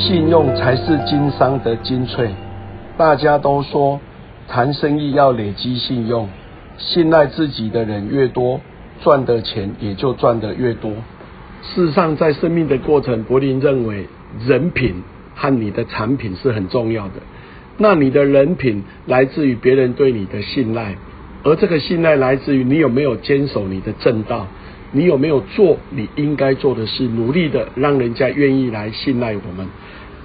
信用才是经商的精粹。大家都说谈生意要累积信用，信赖自己的人越多，赚的钱也就赚得越多。事实上，在生命的过程，柏林认为人品和你的产品是很重要的。那你的人品来自于别人对你的信赖，而这个信赖来自于你有没有坚守你的正道。你有没有做你应该做的事？努力的让人家愿意来信赖我们。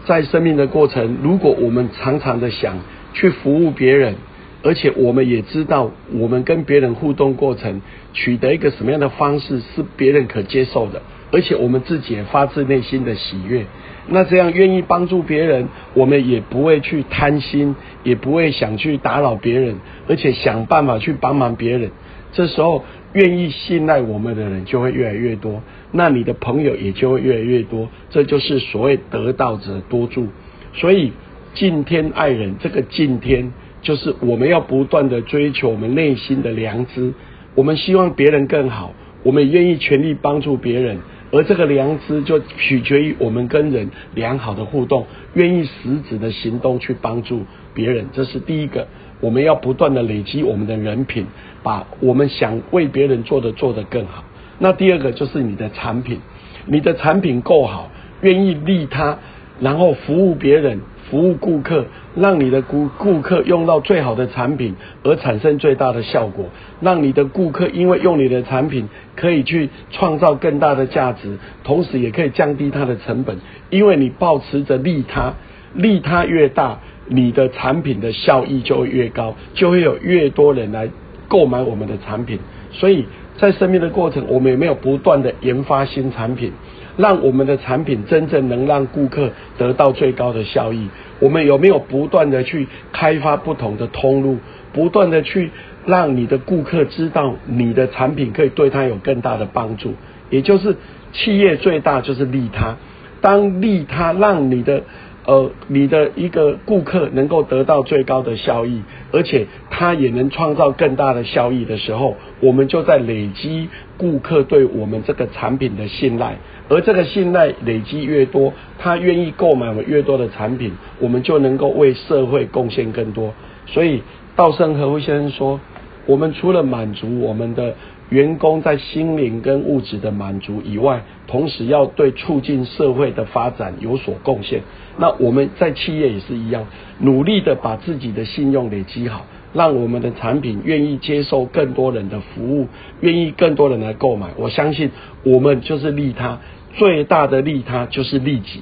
在生命的过程，如果我们常常的想去服务别人，而且我们也知道我们跟别人互动过程取得一个什么样的方式是别人可接受的，而且我们自己也发自内心的喜悦，那这样愿意帮助别人，我们也不会去贪心，也不会想去打扰别人，而且想办法去帮忙别人。这时候。愿意信赖我们的人就会越来越多，那你的朋友也就会越来越多，这就是所谓得道者多助。所以敬天爱人，这个敬天就是我们要不断的追求我们内心的良知，我们希望别人更好，我们也愿意全力帮助别人，而这个良知就取决于我们跟人良好的互动，愿意实质的行动去帮助别人，这是第一个。我们要不断的累积我们的人品，把我们想为别人做的做得更好。那第二个就是你的产品，你的产品够好，愿意利他，然后服务别人，服务顾客，让你的顾顾客用到最好的产品，而产生最大的效果，让你的顾客因为用你的产品可以去创造更大的价值，同时也可以降低它的成本，因为你保持着利他，利他越大。你的产品的效益就会越高，就会有越多人来购买我们的产品。所以在生命的过程，我们有没有不断的研发新产品，让我们的产品真正能让顾客得到最高的效益？我们有没有不断的去开发不同的通路，不断的去让你的顾客知道你的产品可以对他有更大的帮助？也就是企业最大就是利他，当利他让你的。呃，你的一个顾客能够得到最高的效益，而且他也能创造更大的效益的时候，我们就在累积顾客对我们这个产品的信赖，而这个信赖累积越多，他愿意购买我们越多的产品，我们就能够为社会贡献更多。所以，稻盛和夫先生说，我们除了满足我们的。员工在心灵跟物质的满足以外，同时要对促进社会的发展有所贡献。那我们在企业也是一样，努力的把自己的信用累积好，让我们的产品愿意接受更多人的服务，愿意更多人来购买。我相信我们就是利他，最大的利他就是利己。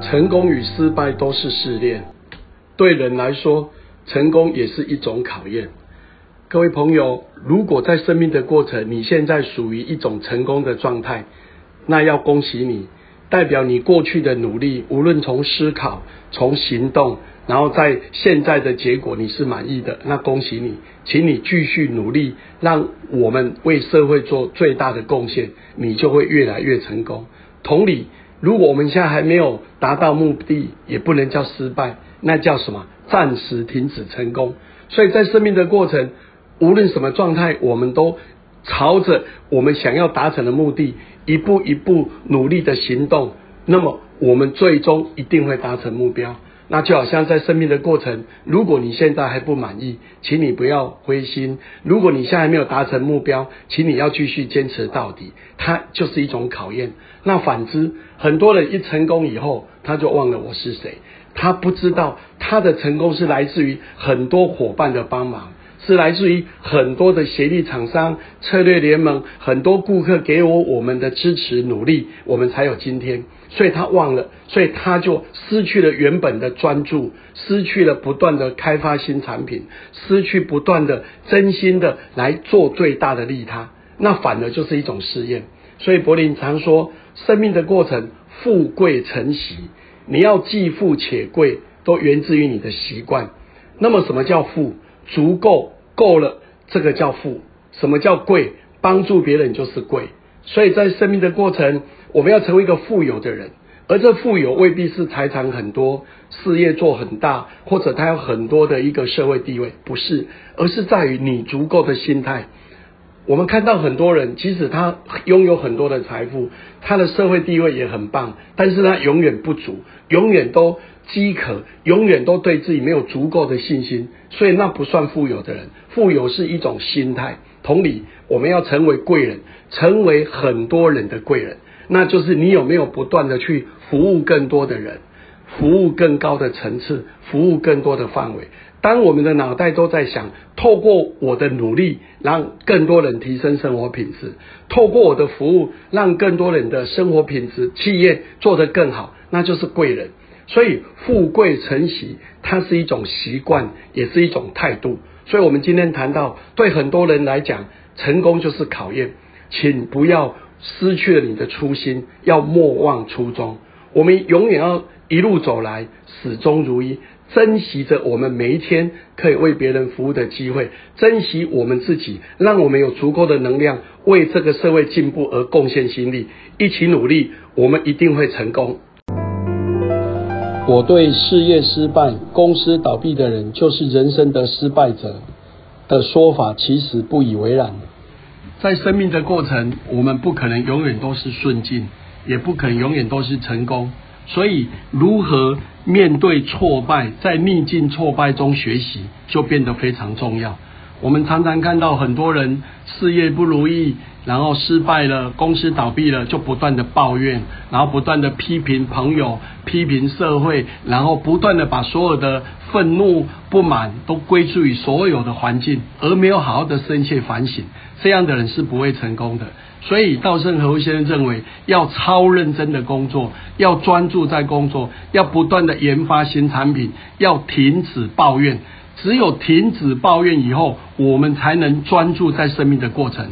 成功与失败都是试炼，对人来说，成功也是一种考验。各位朋友，如果在生命的过程，你现在属于一种成功的状态，那要恭喜你，代表你过去的努力，无论从思考、从行动，然后在现在的结果你是满意的，那恭喜你，请你继续努力，让我们为社会做最大的贡献，你就会越来越成功。同理，如果我们现在还没有达到目的，也不能叫失败，那叫什么？暂时停止成功。所以在生命的过程。无论什么状态，我们都朝着我们想要达成的目的一步一步努力的行动。那么，我们最终一定会达成目标。那就好像在生命的过程，如果你现在还不满意，请你不要灰心；如果你现在没有达成目标，请你要继续坚持到底。它就是一种考验。那反之，很多人一成功以后，他就忘了我是谁，他不知道他的成功是来自于很多伙伴的帮忙。是来自于很多的协力厂商、策略联盟，很多顾客给我我们的支持努力，我们才有今天。所以他忘了，所以他就失去了原本的专注，失去了不断的开发新产品，失去不断的真心的来做最大的利他，那反而就是一种试验。所以柏林常说，生命的过程，富贵成习，你要既富且贵，都源自于你的习惯。那么什么叫富？足够。够了，这个叫富。什么叫贵？帮助别人就是贵。所以在生命的过程，我们要成为一个富有的人。而这富有未必是财产很多、事业做很大，或者他有很多的一个社会地位，不是，而是在于你足够的心态。我们看到很多人，即使他拥有很多的财富，他的社会地位也很棒，但是他永远不足，永远都饥渴，永远都对自己没有足够的信心，所以那不算富有的人。富有是一种心态。同理，我们要成为贵人，成为很多人的贵人，那就是你有没有不断的去服务更多的人，服务更高的层次，服务更多的范围。当我们的脑袋都在想，透过我的努力，让更多人提升生活品质；透过我的服务，让更多人的生活品质、企业做得更好，那就是贵人。所以，富贵成习，它是一种习惯，也是一种态度。所以我们今天谈到，对很多人来讲，成功就是考验，请不要失去了你的初心，要莫忘初衷。我们永远要一路走来，始终如一。珍惜着我们每一天可以为别人服务的机会，珍惜我们自己，让我们有足够的能量为这个社会进步而贡献心力，一起努力，我们一定会成功。我对事业失败、公司倒闭的人就是人生的失败者的说法，其实不以为然。在生命的过程，我们不可能永远都是顺境，也不可能永远都是成功。所以，如何面对挫败，在逆境挫败中学习，就变得非常重要。我们常常看到很多人事业不如意，然后失败了，公司倒闭了，就不断的抱怨，然后不断的批评朋友，批评社会，然后不断的把所有的愤怒、不满都归诸于所有的环境，而没有好好的深切反省。这样的人是不会成功的。所以，稻盛和夫先生认为，要超认真的工作，要专注在工作，要不断的研发新产品，要停止抱怨。只有停止抱怨以后，我们才能专注在生命的过程。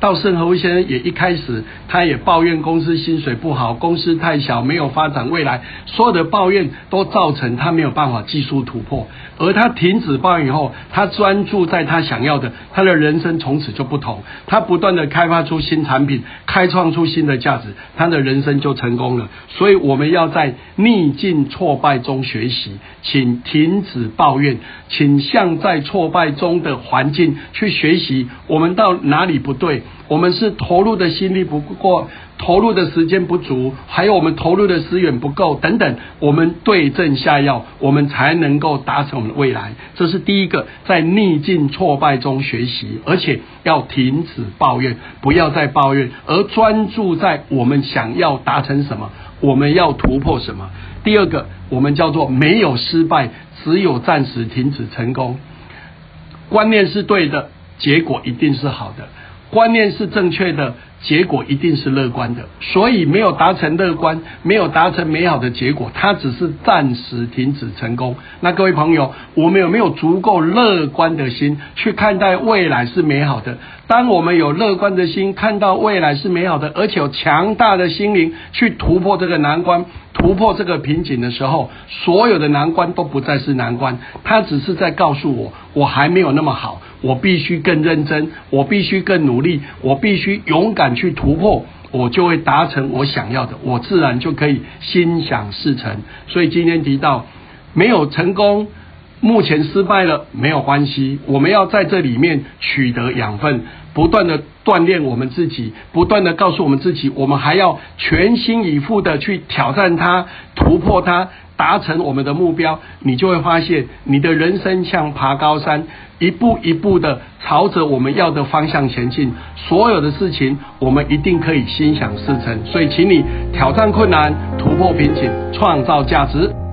稻盛和夫先生也一开始，他也抱怨公司薪水不好，公司太小，没有发展未来。所有的抱怨都造成他没有办法技术突破。而他停止抱怨以后，他专注在他想要的，他的人生从此就不同。他不断的开发出新产品，开创出新的价值，他的人生就成功了。所以我们要在逆境挫败中学习，请停止抱怨，请向在挫败中的环境去学习，我们到哪里不对。我们是投入的心力不过，投入的时间不足，还有我们投入的资源不够等等，我们对症下药，我们才能够达成我们的未来。这是第一个，在逆境挫败中学习，而且要停止抱怨，不要再抱怨，而专注在我们想要达成什么，我们要突破什么。第二个，我们叫做没有失败，只有暂时停止成功。观念是对的，结果一定是好的。观念是正确的，结果一定是乐观的。所以没有达成乐观，没有达成美好的结果，它只是暂时停止成功。那各位朋友，我们有没有足够乐观的心去看待未来是美好的？当我们有乐观的心，看到未来是美好的，而且有强大的心灵去突破这个难关。突破这个瓶颈的时候，所有的难关都不再是难关，它只是在告诉我，我还没有那么好，我必须更认真，我必须更努力，我必须勇敢去突破，我就会达成我想要的，我自然就可以心想事成。所以今天提到没有成功，目前失败了没有关系，我们要在这里面取得养分。不断的锻炼我们自己，不断的告诉我们自己，我们还要全心以赴的去挑战它、突破它、达成我们的目标。你就会发现，你的人生像爬高山，一步一步的朝着我们要的方向前进。所有的事情，我们一定可以心想事成。所以，请你挑战困难，突破瓶颈，创造价值。